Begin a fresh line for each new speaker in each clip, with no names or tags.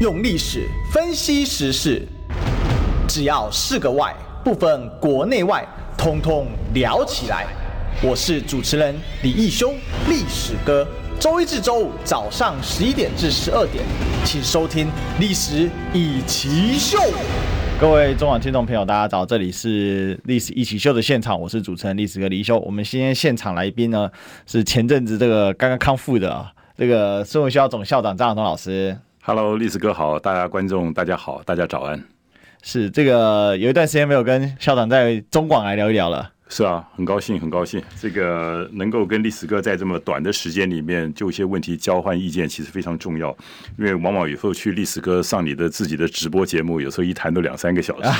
用历史分析时事，只要是个“外”，不分国内外，通通聊起来。我是主持人李义修，历史哥。周一至周五早上十一点至十二点，请收听《历史一起秀》。各位中网听众朋友，大家早，这里是《历史一起秀》的现场，我是主持人历史哥李修。我们今天现场来宾呢，是前阵子这个刚刚康复的啊这个孙文学校总校长张亚东老师。
Hello，历史哥好，大家观众大家好，大家早安。
是这个有一段时间没有跟校长在中广来聊一聊了。
是啊，很高兴，很高兴，这个能够跟历史哥在这么短的时间里面就一些问题交换意见，其实非常重要。因为往往有时候去历史哥上你的自己的直播节目，有时候一谈都两三个小时。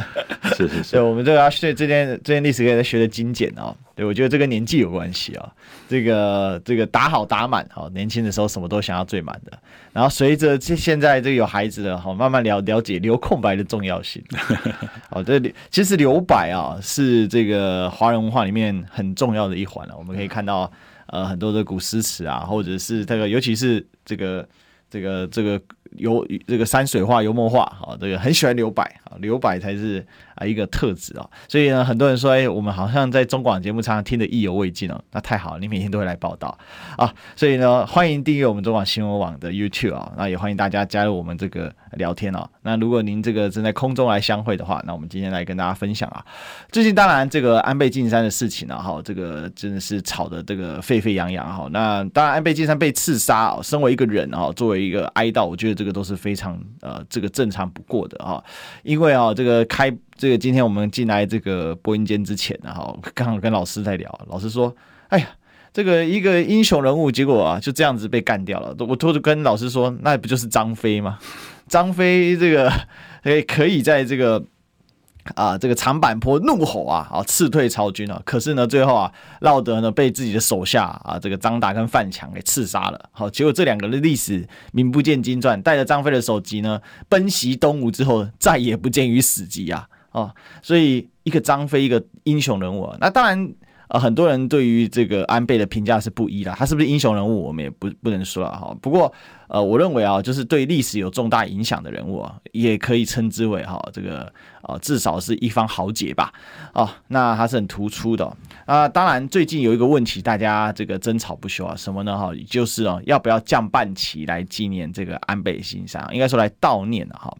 是是是，
对，我们这个要学这件这件历史哥也在学的精简啊。对，我觉得这跟年纪有关系啊。这个这个打好打满哈，年轻的时候什么都想要最满的。然后随着这现在这个有孩子了哈，慢慢了了解留空白的重要性。好，这里其实留白啊是这个华人文化里面很重要的一环了。我们可以看到呃很多的古诗词啊，或者是这个尤其是这个这个这个油这个山水画、油墨画啊，这个很喜欢留白啊，留白才是。啊，一个特质啊，所以呢，很多人说，哎，我们好像在中广节目常常听得意犹未尽哦，那太好了，你每天都会来报道啊，所以呢，欢迎订阅我们中广新闻网的 YouTube 啊，那也欢迎大家加入我们这个聊天哦。那如果您这个正在空中来相会的话，那我们今天来跟大家分享啊，最近当然这个安倍晋三的事情呢，哈，这个真的是吵得这个沸沸扬扬哈。那当然，安倍晋三被刺杀啊，身为一个人啊，作为一个哀悼，我觉得这个都是非常呃这个正常不过的啊，因为啊，这个开。这个今天我们进来这个播音间之前呢，哈，刚好跟老师在聊，老师说：“哎呀，这个一个英雄人物，结果啊就这样子被干掉了。”我偷偷跟老师说：“那不就是张飞吗？张飞这个诶 可以在这个啊这个长坂坡怒吼啊，啊斥退曹军啊，可是呢最后啊落得呢被自己的手下啊这个张达跟范强给刺杀了。好，结果这两个的历史名不见经传，带着张飞的首级呢奔袭东吴之后，再也不见于史籍啊。”哦，所以一个张飞，一个英雄人物，那当然，呃，很多人对于这个安倍的评价是不一的，他是不是英雄人物，我们也不不能说了哈。不过，呃，我认为啊，就是对历史有重大影响的人物啊，也可以称之为哈，这个呃，至少是一方豪杰吧。哦，那他是很突出的啊，当然，最近有一个问题，大家这个争吵不休啊，什么呢？哈，就是啊，要不要降半旗来纪念这个安倍晋三，应该说来悼念的哈。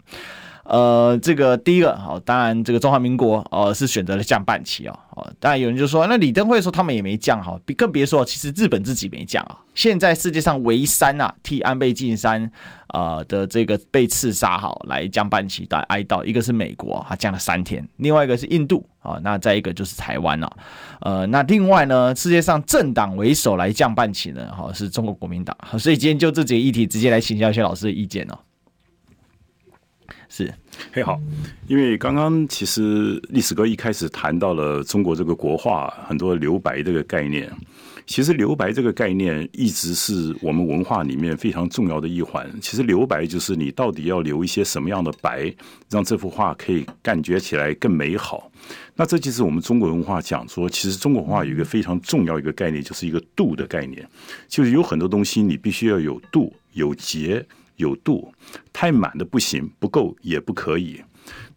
呃，这个第一个好，当然这个中华民国呃是选择了降半旗哦，哦，当然有人就说，那李登辉说他们也没降哈，更别说其实日本自己没降啊。现在世界上唯三啊替安倍晋三呃的这个被刺杀好来降半旗来哀悼，一个是美国，它降了三天，另外一个是印度啊，那再一个就是台湾了，呃，那另外呢，世界上政党为首来降半旗呢，哈是中国国民党，所以今天就这几个议题直接来请教一些老师的意见哦。是，
嘿好，因为刚刚其实历史哥一开始谈到了中国这个国画很多留白这个概念，其实留白这个概念一直是我们文化里面非常重要的一环。其实留白就是你到底要留一些什么样的白，让这幅画可以感觉起来更美好。那这就是我们中国文化讲说，其实中国文化有一个非常重要一个概念，就是一个度的概念，就是有很多东西你必须要有度、有节。有度，太满的不行，不够也不可以。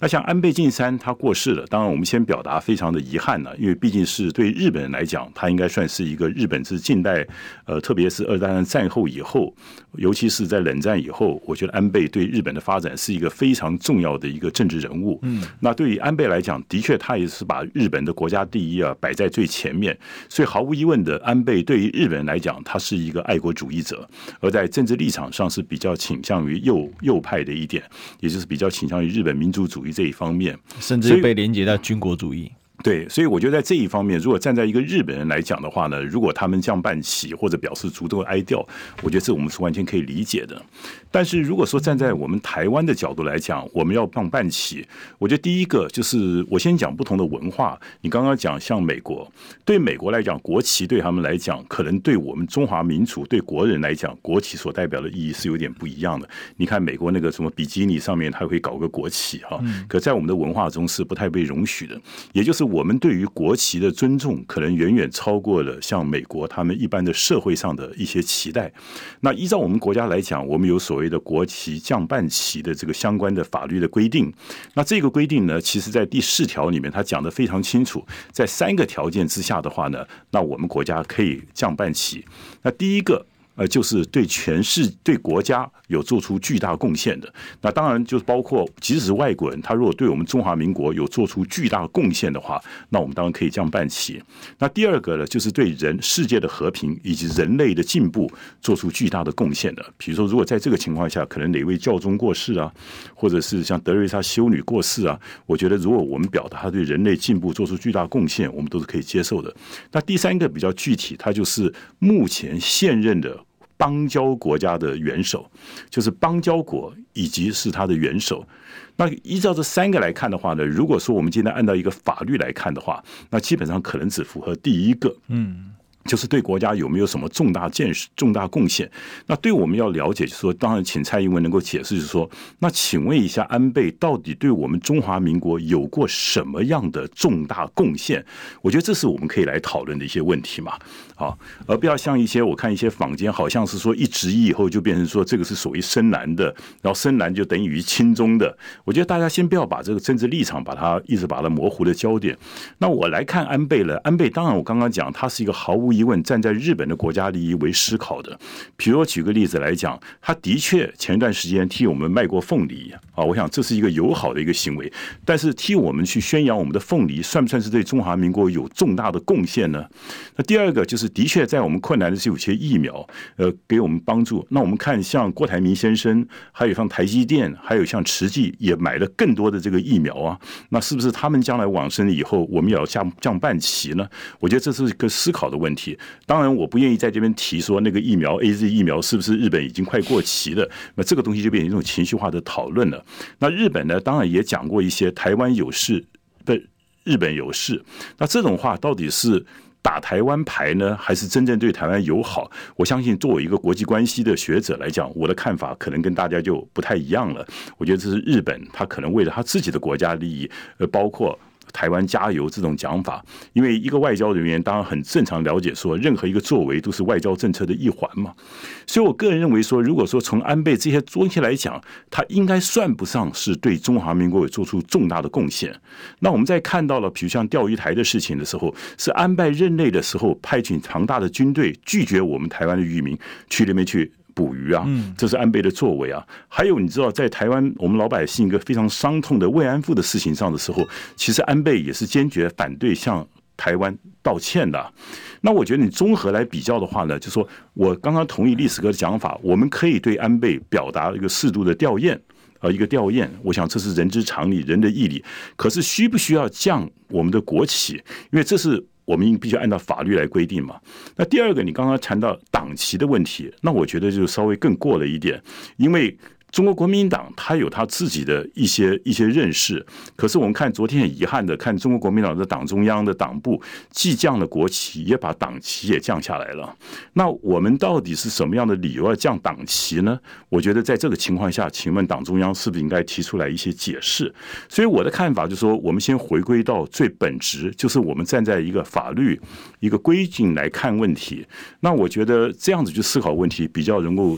那像安倍晋三他过世了，当然我们先表达非常的遗憾了，因为毕竟是对日本人来讲，他应该算是一个日本是近代，呃，特别是二战战后以后，尤其是在冷战以后，我觉得安倍对日本的发展是一个非常重要的一个政治人物。嗯，那对于安倍来讲，的确他也是把日本的国家第一啊摆在最前面，所以毫无疑问的，安倍对于日本人来讲，他是一个爱国主义者，而在政治立场上是比较倾向于右右派的一点，也就是比较倾向于日本民族主义。这一方面，
甚至被连接到军国主义。
对，所以我觉得在这一方面，如果站在一个日本人来讲的话呢，如果他们降半旗或者表示足够哀悼，我觉得这我们是完全可以理解的。但是如果说站在我们台湾的角度来讲，我们要放半旗，我觉得第一个就是我先讲不同的文化。你刚刚讲像美国，对美国来讲，国旗对他们来讲，可能对我们中华民族对国人来讲，国旗所代表的意义是有点不一样的。你看美国那个什么比基尼上面，他会搞个国旗哈，可在我们的文化中是不太被容许的，也就是。我们对于国旗的尊重，可能远远超过了像美国他们一般的社会上的一些期待。那依照我们国家来讲，我们有所谓的国旗降半旗的这个相关的法律的规定。那这个规定呢，其实在第四条里面，它讲得非常清楚，在三个条件之下的话呢，那我们国家可以降半旗。那第一个。呃，就是对全市、对国家有做出巨大贡献的，那当然就是包括，即使是外国人，他如果对我们中华民国有做出巨大贡献的话，那我们当然可以这样办起。那第二个呢，就是对人世界的和平以及人类的进步做出巨大的贡献的。比如说，如果在这个情况下，可能哪位教宗过世啊，或者是像德瑞莎修女过世啊，我觉得如果我们表达他对人类进步做出巨大贡献，我们都是可以接受的。那第三个比较具体，它就是目前现任的。邦交国家的元首，就是邦交国以及是他的元首。那依照这三个来看的话呢，如果说我们今天按照一个法律来看的话，那基本上可能只符合第一个。嗯。就是对国家有没有什么重大建设、重大贡献？那对我们要了解，就是说，当然，请蔡英文能够解释，就是说，那请问一下，安倍到底对我们中华民国有过什么样的重大贡献？我觉得这是我们可以来讨论的一些问题嘛，啊，而不要像一些我看一些坊间，好像是说一质疑以后就变成说这个是属于深蓝的，然后深蓝就等于亲中的。我觉得大家先不要把这个政治立场把它一直把它模糊的焦点。那我来看安倍了，安倍当然我刚刚讲，他是一个毫无无疑问站在日本的国家利益为思考的，比如我举个例子来讲，他的确前一段时间替我们卖过凤梨啊，我想这是一个友好的一个行为。但是替我们去宣扬我们的凤梨，算不算是对中华民国有重大的贡献呢？那第二个就是的确在我们困难的时候，有些疫苗呃给我们帮助。那我们看像郭台铭先生，还有像台积电，还有像慈济也买了更多的这个疫苗啊。那是不是他们将来往生了以后，我们也要降降半旗呢？我觉得这是一个思考的问题。当然，我不愿意在这边提说那个疫苗 AZ 疫苗是不是日本已经快过期了？那这个东西就变成一种情绪化的讨论了。那日本呢，当然也讲过一些台湾有事不日本有事。那这种话到底是打台湾牌呢，还是真正对台湾友好？我相信作为一个国际关系的学者来讲，我的看法可能跟大家就不太一样了。我觉得这是日本，他可能为了他自己的国家利益，呃，包括。台湾加油这种讲法，因为一个外交人员当然很正常了解，说任何一个作为都是外交政策的一环嘛。所以我个人认为说，如果说从安倍这些东西来讲，他应该算不上是对中华民国有做出重大的贡献。那我们在看到了，比如像钓鱼台的事情的时候，是安倍任内的时候派遣庞大的军队拒绝我们台湾的渔民去那边去。捕鱼啊，这是安倍的作为啊。还有，你知道，在台湾我们老百姓一个非常伤痛的慰安妇的事情上的时候，其实安倍也是坚决反对向台湾道歉的。那我觉得你综合来比较的话呢，就说我刚刚同意历史哥的讲法，我们可以对安倍表达一个适度的吊唁呃，一个吊唁。我想这是人之常理，人的义理。可是需不需要降我们的国旗？因为这是。我们应必须按照法律来规定嘛。那第二个，你刚刚谈到党旗的问题，那我觉得就稍微更过了一点，因为。中国国民党他有他自己的一些一些认识，可是我们看昨天很遗憾的看中国国民党的党中央的党部既降了国旗，也把党旗也降下来了。那我们到底是什么样的理由要降党旗呢？我觉得在这个情况下，请问党中央是不是应该提出来一些解释？所以我的看法就是说，我们先回归到最本质，就是我们站在一个法律一个规矩来看问题。那我觉得这样子去思考问题比较能够。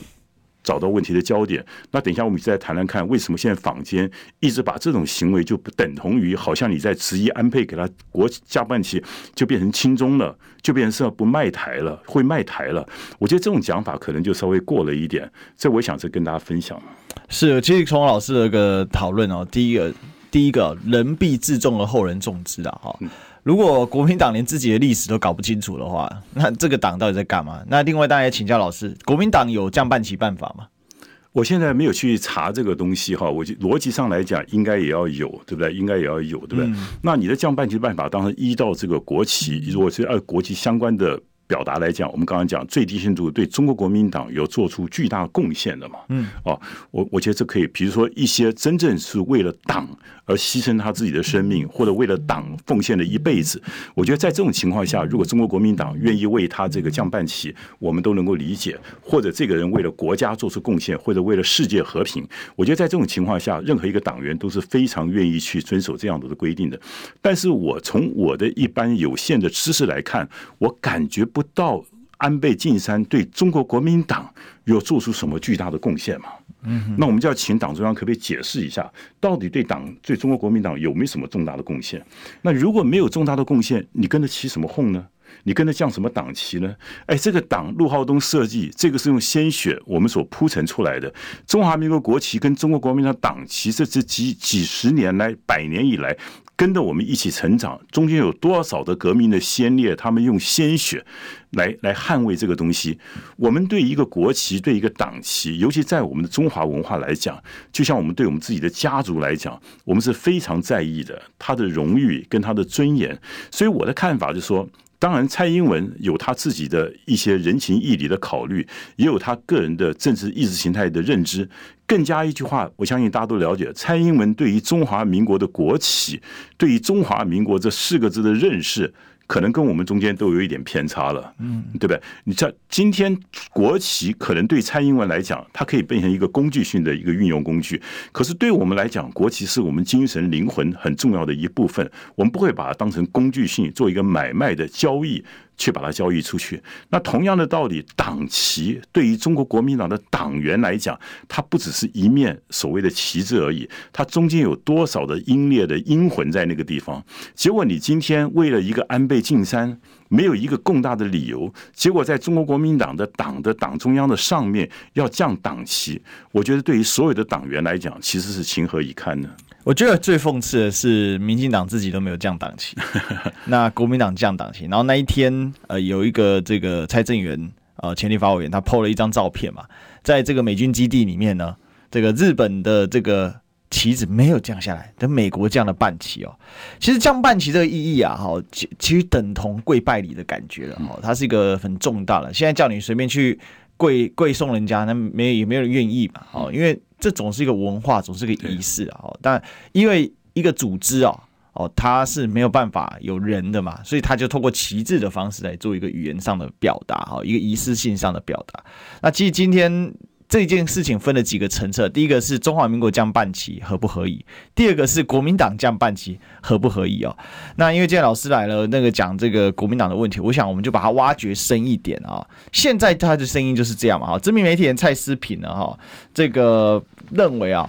找到问题的焦点。那等一下，我们再谈谈看，为什么现在坊间一直把这种行为就不等同于，好像你在质疑安倍给他国降半旗，就变成亲中了，就变成是要不卖台了，会卖台了。我觉得这种讲法可能就稍微过了一点。这我想是跟大家分享。
是，其实从老师的一个讨论哦，第一个，第一个人必自重而后人重之啊，哈。如果国民党连自己的历史都搞不清楚的话，那这个党到底在干嘛？那另外，大家也请教老师，国民党有降半旗办法吗？
我现在没有去查这个东西哈，我逻辑上来讲，应该也要有，对不对？应该也要有，对不对？嗯、那你的降半旗办法，当然依照这个国旗，如果是按国旗相关的。表达来讲，我们刚刚讲最低限度对中国国民党有做出巨大贡献的嘛？嗯，哦，我我觉得这可以，比如说一些真正是为了党而牺牲他自己的生命，或者为了党奉献了一辈子，我觉得在这种情况下，如果中国国民党愿意为他这个降半旗，我们都能够理解，或者这个人为了国家做出贡献，或者为了世界和平，我觉得在这种情况下，任何一个党员都是非常愿意去遵守这样子的规定的。但是我从我的一般有限的知识来看，我感觉不到安倍晋三对中国国民党有做出什么巨大的贡献嘛？嗯，那我们就要请党中央可不可以解释一下，到底对党对中国国民党有没有什么重大的贡献？那如果没有重大的贡献，你跟着起什么哄呢？你跟着降什么党旗呢？哎，这个党陆浩东设计，这个是用鲜血我们所铺陈出来的中华民国国旗跟中国国民党党旗，这是几几十年来、百年以来。跟着我们一起成长，中间有多少的革命的先烈，他们用鲜血来来捍卫这个东西。我们对一个国旗，对一个党旗，尤其在我们的中华文化来讲，就像我们对我们自己的家族来讲，我们是非常在意的，他的荣誉跟他的尊严。所以我的看法就是说。当然，蔡英文有他自己的一些人情义理的考虑，也有他个人的政治意识形态的认知。更加一句话，我相信大家都了解，蔡英文对于中华民国的国企，对于中华民国这四个字的认识。可能跟我们中间都有一点偏差了，嗯，对不对？你像今天国旗可能对蔡英文来讲，它可以变成一个工具性的一个运用工具，可是对我们来讲，国旗是我们精神灵魂很重要的一部分，我们不会把它当成工具性做一个买卖的交易。去把它交易出去。那同样的道理，党旗对于中国国民党的党员来讲，它不只是一面所谓的旗帜而已，它中间有多少的英烈的英魂在那个地方？结果你今天为了一个安倍晋三，没有一个更大的理由，结果在中国国民党的党的党中央的上面要降党旗，我觉得对于所有的党员来讲，其实是情何以堪呢？
我觉得最讽刺的是，民进党自己都没有降党旗，那国民党降党旗，然后那一天，呃，有一个这个蔡正元，呃，前立法委员，他 PO 了一张照片嘛，在这个美军基地里面呢，这个日本的这个旗子没有降下来，等美国降了半旗哦。其实降半旗这个意义啊，哈，其其实等同跪拜礼的感觉了，哈，它是一个很重大的。现在叫你随便去跪跪送人家，那没也没有人愿意嘛，哦，因为。这总是一个文化，总是一个仪式啊。但因为一个组织啊，哦，它是没有办法有人的嘛，所以他就透过旗帜的方式来做一个语言上的表达，哈，一个仪式性上的表达。那其实今天。这件事情分了几个层次，第一个是中华民国降半旗合不合宜，第二个是国民党降半旗合不合宜哦。那因为今天老师来了，那个讲这个国民党的问题，我想我们就把它挖掘深一点啊。现在他的声音就是这样嘛，哈，知名媒体人蔡思品呢，哈，这个认为啊，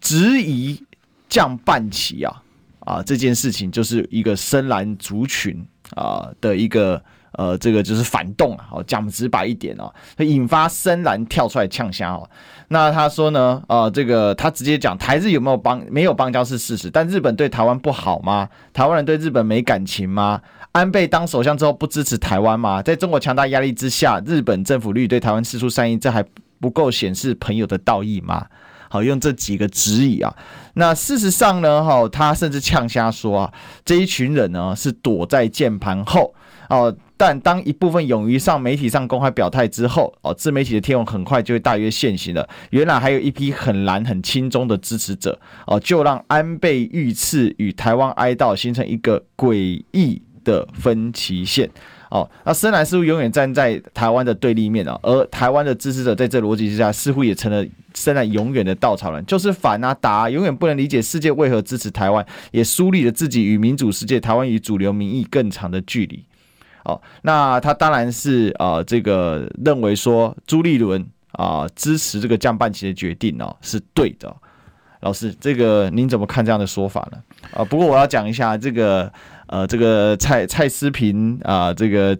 质疑降半旗啊，啊这件事情就是一个深蓝族群啊的一个。呃，这个就是反动啊，好讲直白一点哦，引发深蓝跳出来呛声哦。那他说呢，呃，这个他直接讲台日有没有邦没有邦交是事实，但日本对台湾不好吗？台湾人对日本没感情吗？安倍当首相之后不支持台湾吗？在中国强大压力之下，日本政府率对台湾四出善意，这还不够显示朋友的道义吗？好，用这几个质疑啊。那事实上呢，哈，他甚至呛瞎说啊，这一群人呢是躲在键盘后哦。但当一部分勇于上媒体上公开表态之后，哦，自媒体的天文很快就会大约现形了。原来还有一批很蓝很轻中的支持者，哦，就让安倍遇刺与台湾哀悼形成一个诡异的分歧线。哦，那深蓝似乎永远站在台湾的对立面啊，而台湾的支持者在这逻辑之下，似乎也成了深蓝永远的稻草人，就是反啊打啊，永远不能理解世界为何支持台湾，也梳理了自己与民主世界、台湾与主流民意更长的距离。哦，那他当然是啊、这个认为说朱立伦啊、支持这个降半旗的决定哦是对的。老师，这个您怎么看这样的说法呢？啊、不过我要讲一下这个呃，这个蔡蔡思平啊，这个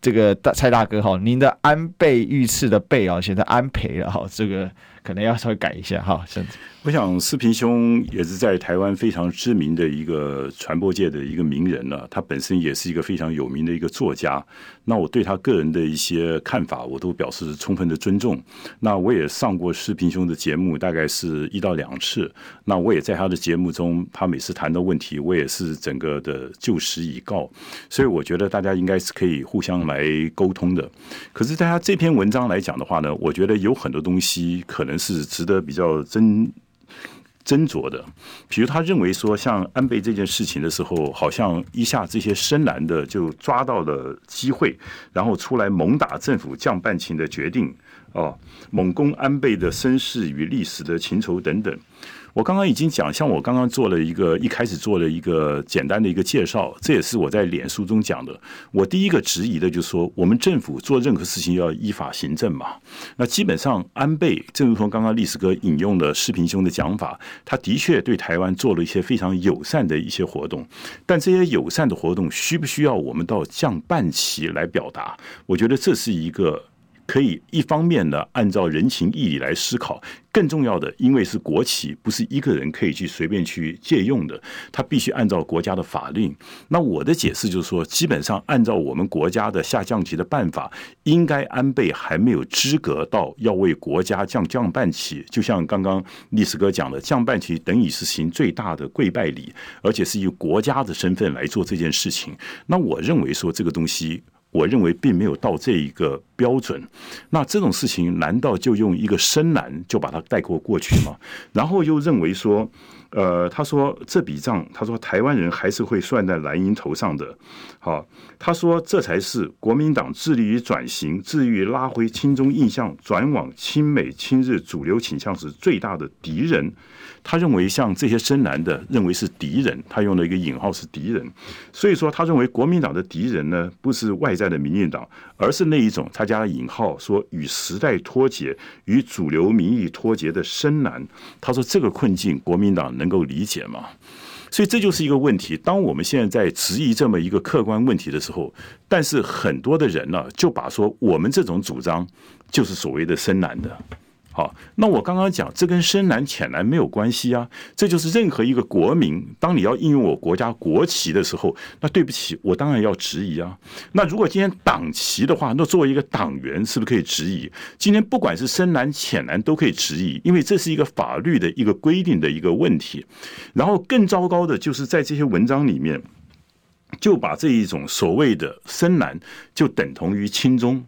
这个大蔡大哥哈，您的安倍遇刺的倍啊，写在安倍了哈，这个可能要稍微改一下哈。甚至
我想世平兄也是在台湾非常知名的一个传播界的一个名人了，他本身也是一个非常有名的一个作家。那我对他个人的一些看法，我都表示充分的尊重。那我也上过世平兄的节目，大概是一到两次。那我也在他的节目中，他每次谈的问题，我也是整个的就实以告。所以我觉得大家应该是可以互相来沟通的。可是，在他这篇文章来讲的话呢，我觉得有很多东西可能是值得比较斟斟酌的。比如，他认为说，像安倍这件事情的时候，好像一下这些深蓝的就抓到了机会，然后出来猛打政府降半旗的决定，哦，猛攻安倍的身世与历史的情仇等等。我刚刚已经讲，像我刚刚做了一个一开始做了一个简单的一个介绍，这也是我在脸书中讲的。我第一个质疑的就是说，我们政府做任何事情要依法行政嘛。那基本上，安倍正如同刚刚历史哥引用的视频兄的讲法，他的确对台湾做了一些非常友善的一些活动，但这些友善的活动需不需要我们到降半旗来表达？我觉得这是一个。可以一方面呢，按照人情义理来思考，更重要的，因为是国企，不是一个人可以去随便去借用的，他必须按照国家的法令。那我的解释就是说，基本上按照我们国家的下降级的办法，应该安倍还没有资格到要为国家降降半旗。就像刚刚历史哥讲的，降半旗等于是行最大的跪拜礼，而且是以国家的身份来做这件事情。那我认为说这个东西。我认为并没有到这一个标准，那这种事情难道就用一个深蓝就把它概括过去吗？然后又认为说，呃，他说这笔账，他说台湾人还是会算在蓝营头上的。好，他说这才是国民党致力于转型、致力于拉回亲中印象、转往亲美亲日主流倾向时最大的敌人。他认为像这些深蓝的认为是敌人，他用了一个引号是敌人，所以说他认为国民党的敌人呢，不是外在的民进党，而是那一种他加了引号说与时代脱节、与主流民意脱节的深蓝。他说这个困境国民党能够理解吗？所以这就是一个问题。当我们现在在质疑这么一个客观问题的时候，但是很多的人呢，就把说我们这种主张就是所谓的深蓝的。好，那我刚刚讲，这跟深蓝浅蓝没有关系啊。这就是任何一个国民，当你要应用我国家国旗的时候，那对不起，我当然要质疑啊。那如果今天党旗的话，那作为一个党员，是不是可以质疑？今天不管是深蓝浅蓝都可以质疑，因为这是一个法律的一个规定的一个问题。然后更糟糕的就是在这些文章里面，就把这一种所谓的深蓝就等同于亲中。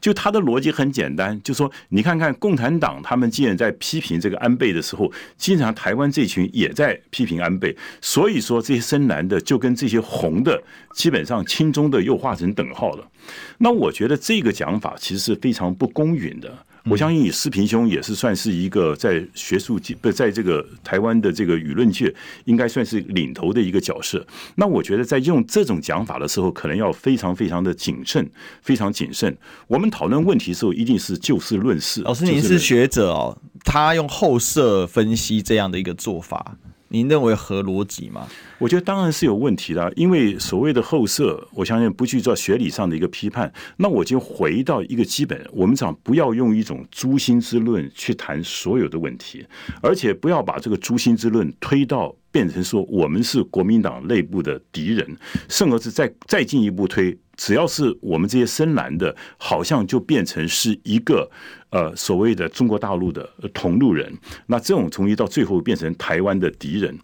就他的逻辑很简单，就说你看看共产党，他们既然在批评这个安倍的时候，经常台湾这群也在批评安倍，所以说这些深蓝的就跟这些红的基本上亲中的又画成等号了。那我觉得这个讲法其实是非常不公允的。我相信你四平兄也是算是一个在学术界不在这个台湾的这个舆论界，应该算是领头的一个角色。那我觉得在用这种讲法的时候，可能要非常非常的谨慎，非常谨慎。我们讨论问题的时候，一定是就事论事。
老师，您是学者哦，他用后设分析这样的一个做法。您认为合逻辑吗？
我觉得当然是有问题的，因为所谓的后设，我相信不去做学理上的一个批判。那我就回到一个基本，我们讲不要用一种诛心之论去谈所有的问题，而且不要把这个诛心之论推到变成说我们是国民党内部的敌人，甚至是再再进一步推，只要是我们这些深蓝的，好像就变成是一个。呃，所谓的中国大陆的同路人，那这种从一到最后变成台湾的敌人，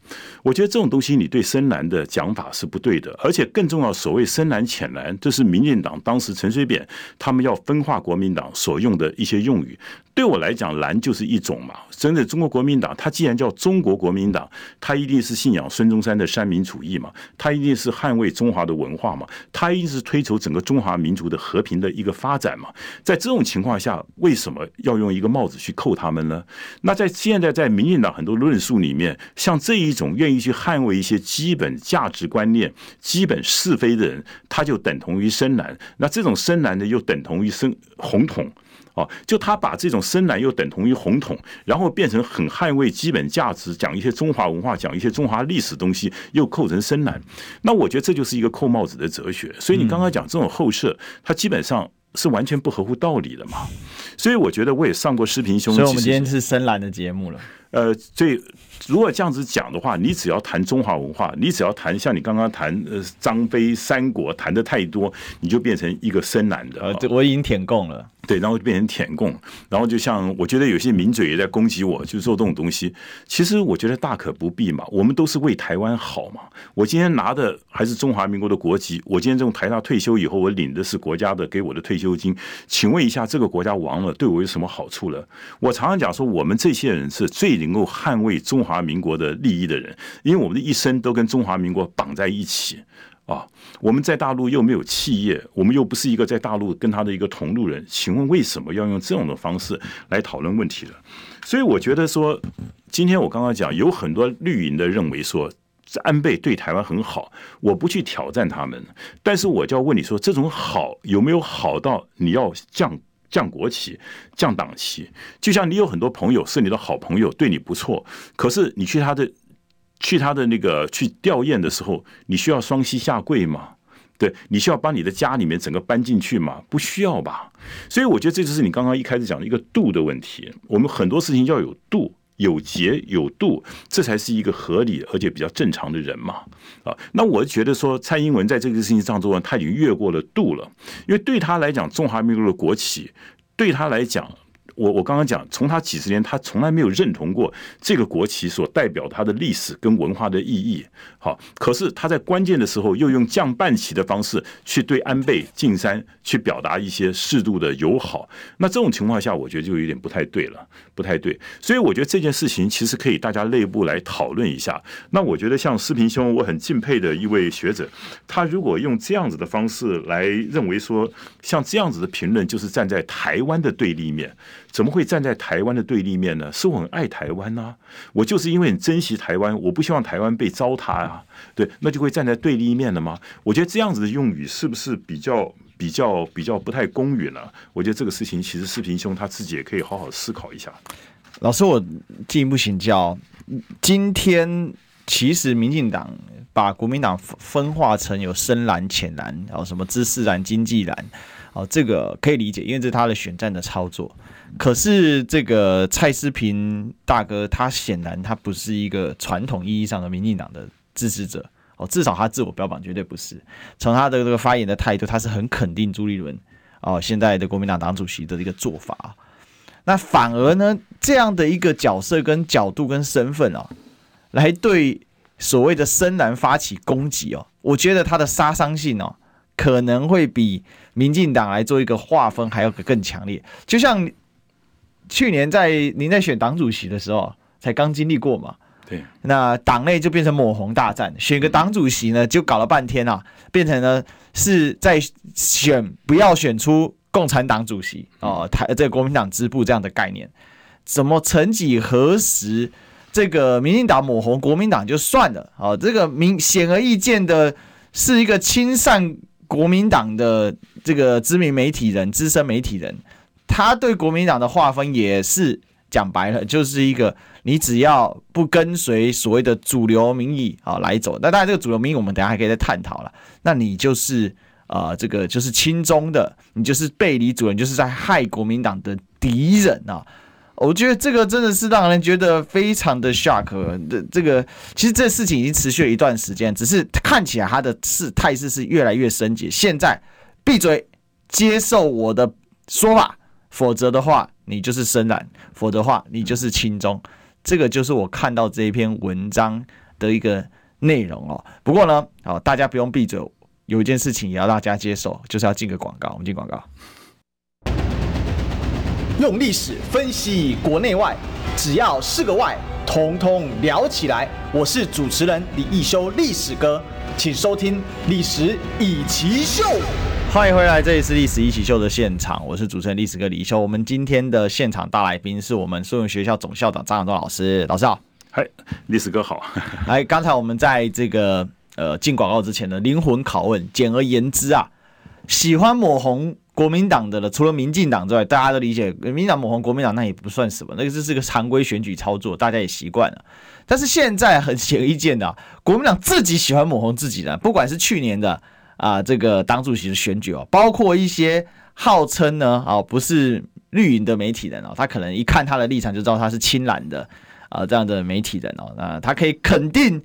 我觉得这种东西你对深蓝的讲法是不对的，而且更重要，所谓深蓝浅蓝，这是民进党当时陈水扁他们要分化国民党所用的一些用语。对我来讲，蓝就是一种嘛。真的，中国国民党，它既然叫中国国民党，它一定是信仰孙中山的三民主义嘛，它一定是捍卫中华的文化嘛，它一定是推求整个中华民族的和平的一个发展嘛。在这种情况下，为什么要用一个帽子去扣他们呢？那在现在在民进党很多论述里面，像这一种愿意去捍卫一些基本价值观念、基本是非的人，他就等同于深蓝。那这种深蓝呢又等同于深红统。哦，就他把这种深蓝又等同于红统，然后变成很捍卫基本价值，讲一些中华文化，讲一些中华历史东西，又扣成深蓝。那我觉得这就是一个扣帽子的哲学。所以你刚刚讲这种后设，它基本上是完全不合乎道理的嘛。所以我觉得我也上过视频兄，
所以我们今天是深蓝的节目了。
呃，所以如果这样子讲的话，你只要谈中华文化，你只要谈像你刚刚谈呃张飞三国谈的太多，你就变成一个深蓝的。
呃，我已经舔共了。
对，然后就变成舔共，然后就像我觉得有些名嘴也在攻击我，就做这种东西。其实我觉得大可不必嘛，我们都是为台湾好嘛。我今天拿的还是中华民国的国籍，我今天这种台大退休以后，我领的是国家的给我的退休金。请问一下，这个国家亡了，对我有什么好处了？我常常讲说，我们这些人是最能够捍卫中华民国的利益的人，因为我们的一生都跟中华民国绑在一起。啊，我们在大陆又没有企业，我们又不是一个在大陆跟他的一个同路人，请问为什么要用这种的方式来讨论问题了？所以我觉得说，今天我刚刚讲有很多绿营的认为说安倍对台湾很好，我不去挑战他们，但是我就要问你说，这种好有没有好到你要降降国旗、降党旗？就像你有很多朋友是你的好朋友，对你不错，可是你去他的。去他的那个去吊唁的时候，你需要双膝下跪吗？对，你需要把你的家里面整个搬进去吗？不需要吧。所以我觉得这就是你刚刚一开始讲的一个度的问题。我们很多事情要有度、有节、有度，这才是一个合理而且比较正常的人嘛。啊，那我觉得说蔡英文在这个事情上做，他已经越过了度了，因为对他来讲，中华民国的国旗对他来讲。我我刚刚讲，从他几十年，他从来没有认同过这个国旗所代表他的历史跟文化的意义。好，可是他在关键的时候又用降半旗的方式去对安倍晋三去表达一些适度的友好。那这种情况下，我觉得就有点不太对了，不太对。所以我觉得这件事情其实可以大家内部来讨论一下。那我觉得像世平兄，我很敬佩的一位学者，他如果用这样子的方式来认为说，像这样子的评论就是站在台湾的对立面。怎么会站在台湾的对立面呢？是我很爱台湾呐、我就是因为很珍惜台湾，我不希望台湾被糟蹋啊。对，那就会站在对立面了吗？我觉得这样子的用语是不是比较比较比较不太公允呢？我觉得这个事情其实世平兄他自己也可以好好思考一下。
老师，我进一步请教，今天其实民进党把国民党分化成有深蓝、浅蓝，然后什么知识蓝、经济蓝，哦，这个可以理解，因为这是他的选战的操作。可是这个蔡思平大哥，他显然他不是一个传统意义上的民进党的支持者哦，至少他自我标榜绝对不是。从他的这个发言的态度，他是很肯定朱立伦哦，现在的国民党党主席的一个做法。那反而呢，这样的一个角色跟角度跟身份啊，来对所谓的深蓝发起攻击哦，我觉得他的杀伤性哦，可能会比民进党来做一个划分还要更强烈，就像。去年在您在选党主席的时候，才刚经历过嘛？
对，
那党内就变成抹红大战，选个党主席呢，就搞了半天啊，变成呢是在选不要选出共产党主席哦，台这个国民党支部这样的概念，怎么曾几何时，这个民进党抹红国民党就算了哦，这个明显而易见的是一个亲善国民党的这个知名媒体人、资深媒体人。他对国民党的划分也是讲白了，就是一个你只要不跟随所谓的主流民意啊来走，那当然这个主流民意我们等下还可以再探讨了。那你就是呃这个就是亲中的，你就是背离主人，就是在害国民党的敌人啊！我觉得这个真的是让人觉得非常的 shock。这这个其实这事情已经持续了一段时间，只是看起来他的事态势是越来越升级。现在闭嘴，接受我的说法。否则的话，你就是深蓝；否则的话，你就是亲中。这个就是我看到这一篇文章的一个内容哦。不过呢，好，大家不用闭嘴，有一件事情也要大家接受，就是要进个广告。我们进广告，用历史分析国内外，只要是个“外”，统统聊起来。我是主持人李易修，历史哥，请收听《历史易起秀》。欢迎回来，这里是历史一起秀的现场，我是主持人历史哥李修。我们今天的现场大来宾是我们树永学校总校长张亚忠老师，老师好。
嗨，历史哥好。
来，刚才我们在这个呃进广告之前的灵魂拷问，简而言之啊，喜欢抹红国民党的了，除了民进党之外，大家都理解民进党抹红国民党那也不算什么，那个就是个常规选举操作，大家也习惯了。但是现在很显而易见的，国民党自己喜欢抹红自己的，不管是去年的。啊，这个党主席的选举哦，包括一些号称呢，啊，不是绿营的媒体人哦，他可能一看他的立场就知道他是亲蓝的啊、呃，这样的媒体人哦，那他可以肯定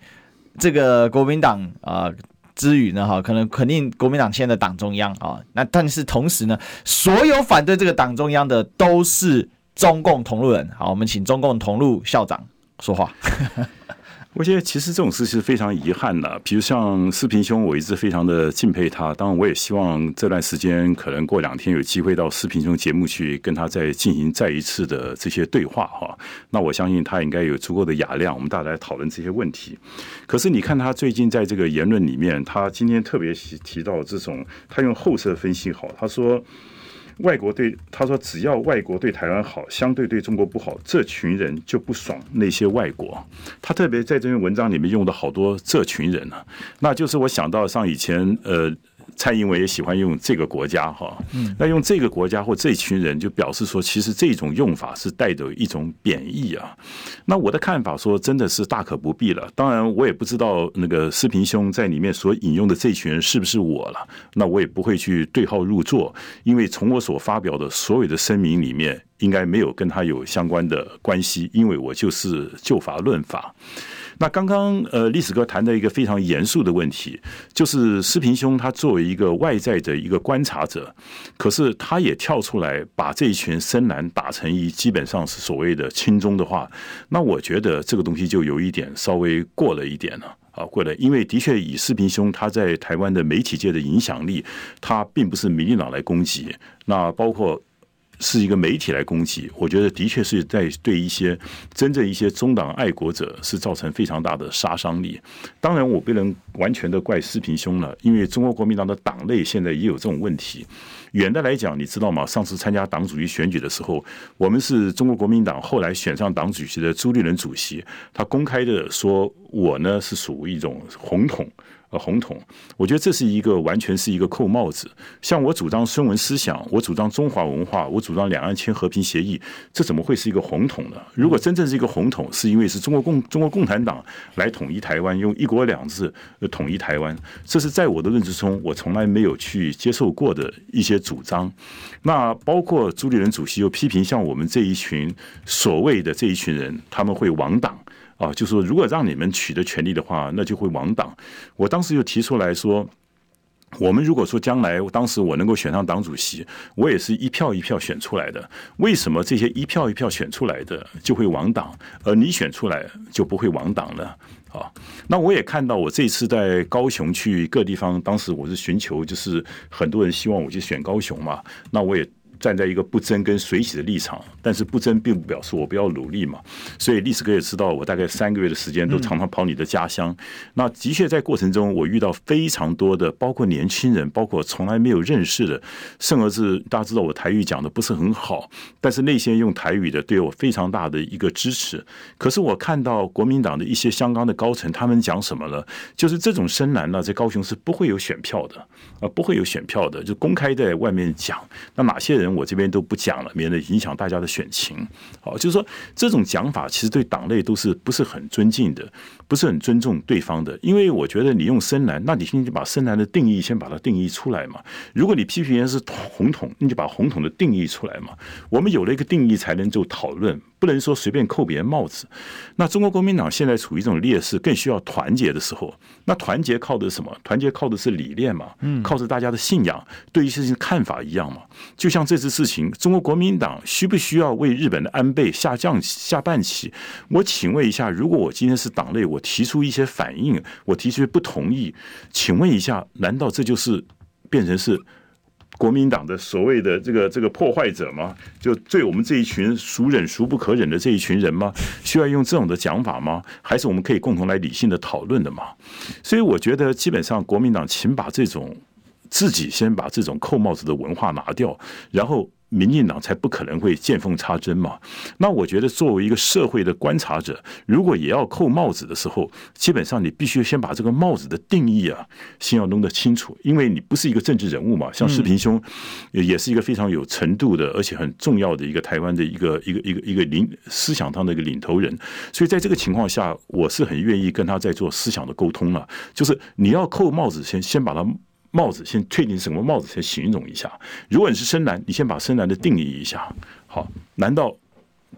这个国民党啊、之余呢，哈，可能肯定国民党现在的党中央啊、那但是同时呢，所有反对这个党中央的都是中共同路人。好，我们请中共同路校长说话。
我觉得其实这种事是非常遗憾的。比如像四平兄，我一直非常的敬佩他。当然，我也希望这段时间可能过两天有机会到四平兄节目去跟他再进行再一次的这些对话哈。那我相信他应该有足够的雅量，我们大家来讨论这些问题。可是你看他最近在这个言论里面，他今天特别提提到这种，他用后设分析好，他说。外国对他说，只要外国对台湾好，相对对中国不好，这群人就不爽那些外国。他特别在这篇文章里面用的好多这群人啊，那就是我想到像以前呃。蔡英文也喜欢用这个国家哈，那用这个国家或这群人，就表示说，其实这种用法是带着一种贬义啊。那我的看法说，真的是大可不必了。当然，我也不知道那个视频兄在里面所引用的这群人是不是我了。那我也不会去对号入座，因为从我所发表的所有的声明里面，应该没有跟他有相关的关系，因为我就是就法论法。那刚刚呃，历史哥谈到一个非常严肃的问题，就是世平兄他作为一个外在的一个观察者，可是他也跳出来把这一群深蓝打成一基本上是所谓的亲中的话，那我觉得这个东西就有一点稍微过了一点了啊，过了，因为的确以世平兄他在台湾的媒体界的影响力，他并不是民进党来攻击，那包括。是一个媒体来攻击，我觉得的确是在对一些真正一些中党爱国者是造成非常大的杀伤力。当然，我不能完全的怪世平兄了，因为中国国民党的党内现在也有这种问题。远的来讲，你知道吗？上次参加党主席选举的时候，我们是中国国民党后来选上党主席的朱立伦主席，他公开的说我呢是属于一种红统。呃，红统，我觉得这是一个完全是一个扣帽子。像我主张孙文思想，我主张中华文化，我主张两岸签和平协议，这怎么会是一个红统呢？如果真正是一个红统，是因为是中国共中国共产党来统一台湾，用一国两制统一台湾，这是在我的认知中，我从来没有去接受过的一些主张。那包括朱立伦主席又批评像我们这一群所谓的这一群人，他们会亡党。啊，就是说，如果让你们取得权力的话，那就会亡党。我当时就提出来说，我们如果说将来当时我能够选上党主席，我也是一票一票选出来的。为什么这些一票一票选出来的就会亡党，而你选出来就不会亡党呢？啊，那我也看到，我这次在高雄去各地方，当时我是寻求，就是很多人希望我去选高雄嘛，那我也。站在一个不争跟随喜的立场，但是不争并不表示我不要努力嘛。所以历史哥也知道，我大概三个月的时间都常常跑你的家乡。那的确在过程中，我遇到非常多的，包括年轻人，包括从来没有认识的，甚而是大家知道我台语讲的不是很好，但是那些用台语的对我非常大的一个支持。可是我看到国民党的一些香港的高层，他们讲什么了？就是这种深蓝呢，在高雄是不会有选票的啊，不会有选票的，就公开在外面讲。那哪些人？我这边都不讲了，免得影响大家的选情。好，就是说这种讲法其实对党内都是不是很尊敬的，不是很尊重对方的。因为我觉得你用深蓝，那你先就把深蓝的定义先把它定义出来嘛。如果你批评人是红统，你就把红统的定义出来嘛。我们有了一个定义，才能就讨论。不能说随便扣别人帽子。那中国国民党现在处于一种劣势，更需要团结的时候。那团结靠的是什么？团结靠的是理念嘛，嗯靠着大家的信仰，对于事情看法一样嘛。就像这次事情，中国国民党需不需要为日本的安倍下降下半旗？我请问一下，如果我今天是党内，我提出一些反应，我提出不同意，请问一下，难道这就是变成是？国民党的所谓的这个这个破坏者吗？就对我们这一群孰忍孰不可忍的这一群人吗？需要用这种的讲法吗？还是我们可以共同来理性的讨论的吗？所以我觉得，基本上国民党请把这种自己先把这种扣帽子的文化拿掉，然后。民进党才不可能会见缝插针嘛。那我觉得，作为一个社会的观察者，如果也要扣帽子的时候，基本上你必须先把这个帽子的定义啊，先要弄得清楚，因为你不是一个政治人物嘛。像世平兄，也是一个非常有程度的，而且很重要的一个台湾的一个一个一个一个领思想上的一个领头人。所以在这个情况下，我是很愿意跟他在做思想的沟通了。就是你要扣帽子，先先把他。帽子先确定什么帽子，先形容一下。如果你是深蓝，你先把深蓝的定义一下。好，难道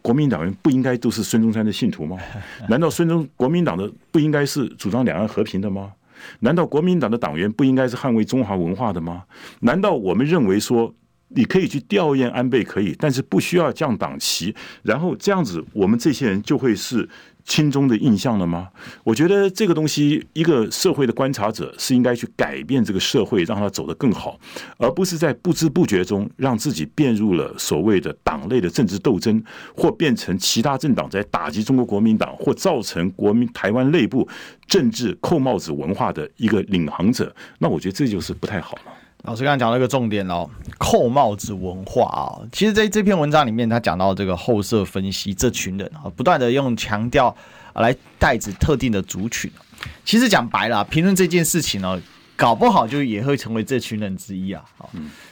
国民党员不应该都是孙中山的信徒吗？难道孙中国民党的不应该是主张两岸和平的吗？难道国民党的党员不应该是捍卫中华文化的吗？难道我们认为说你可以去吊唁安倍可以，但是不需要降党旗，然后这样子我们这些人就会是心中的印象了吗？我觉得这个东西，一个社会的观察者是应该去改变这个社会，让它走得更好，而不是在不知不觉中让自己变入了所谓的党内的政治斗争，或变成其他政党在打击中国国民党，或造成国民台湾内部政治扣帽子文化的一个领航者。那我觉得这就是不太好了。
老师刚才讲了一个重点哦，扣帽子文化啊，其实在这篇文章里面，他讲到这个后设分析，这群人啊，不断的用强调来代指特定的族群。其实讲白了，评论这件事情呢，搞不好就也会成为这群人之一啊。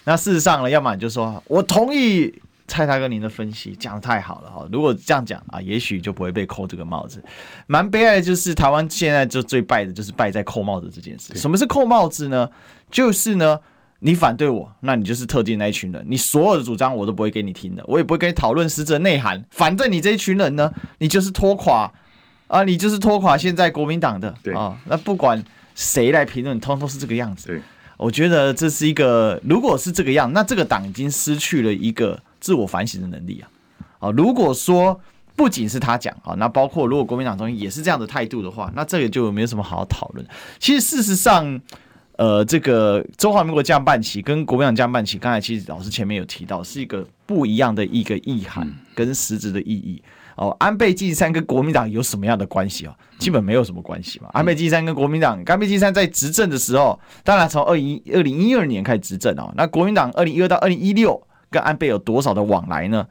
那事实上呢，要么你就说我同意蔡大哥您的分析，讲的太好了哈。如果这样讲啊，也许就不会被扣这个帽子。蛮悲哀的就是台湾现在就最败的就是败在扣帽子这件事。什么是扣帽子呢？就是呢。你反对我，那你就是特定那一群人。你所有的主张我都不会给你听的，我也不会跟你讨论实质内涵。反正你这一群人呢，你就是拖垮啊，你就是拖垮现在国民党的啊。那不管谁来评论，通通是这个样子。对，我觉得这是一个，如果是这个样，那这个党已经失去了一个自我反省的能力啊。啊，如果说不仅是他讲啊，那包括如果国民党中也是这样的态度的话，那这个就没有什么好讨论。其实事实上。呃，这个中华民国降半旗跟国民党降半旗，刚才其实老师前面有提到，是一个不一样的一个意涵跟实质的意义。哦，安倍晋三跟国民党有什么样的关系啊？基本没有什么关系嘛。安倍晋三跟国民党，安倍晋三在执政的时候，当然从二零二零一二年开始执政哦。那国民党二零一二到二零一六跟安倍有多少的往来呢？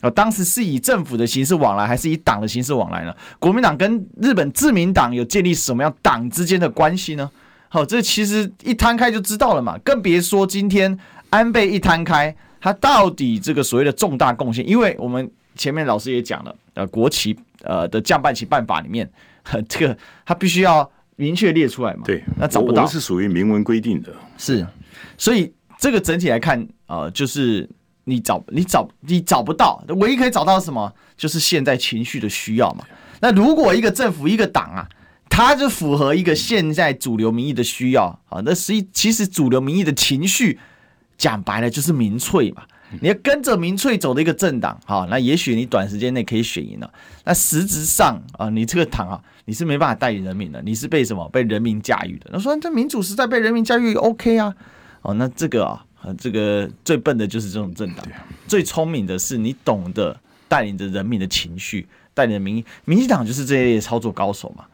啊，当时是以政府的形式往来，还是以党的形式往来呢？国民党跟日本自民党有建立什么样党之间的关系呢？好，这其实一摊开就知道了嘛，更别说今天安倍一摊开，他到底这个所谓的重大贡献，因为我们前面老师也讲了，呃，国旗呃的降半旗办法里面，这个他必须要明确列出来嘛，
对，
那找不到，
是属于明文规定的，
是，所以这个整体来看，呃，就是你找你找你找不到，唯一可以找到什么，就是现在情绪的需要嘛。那如果一个政府一个党啊。它就符合一个现在主流民意的需要啊，那实际其实主流民意的情绪，讲白了就是民粹嘛。你要跟着民粹走的一个政党，好，那也许你短时间内可以选赢了。那实质上啊，你这个党啊，你是没办法带领人民的，你是被什么被人民驾驭的。那说这民主时代被人民驾驭，OK 啊？哦，那这个啊，这个最笨的就是这种政党，最聪明的是你懂得带领着人民的情绪，带领民意。民进党就是这些操作高手嘛。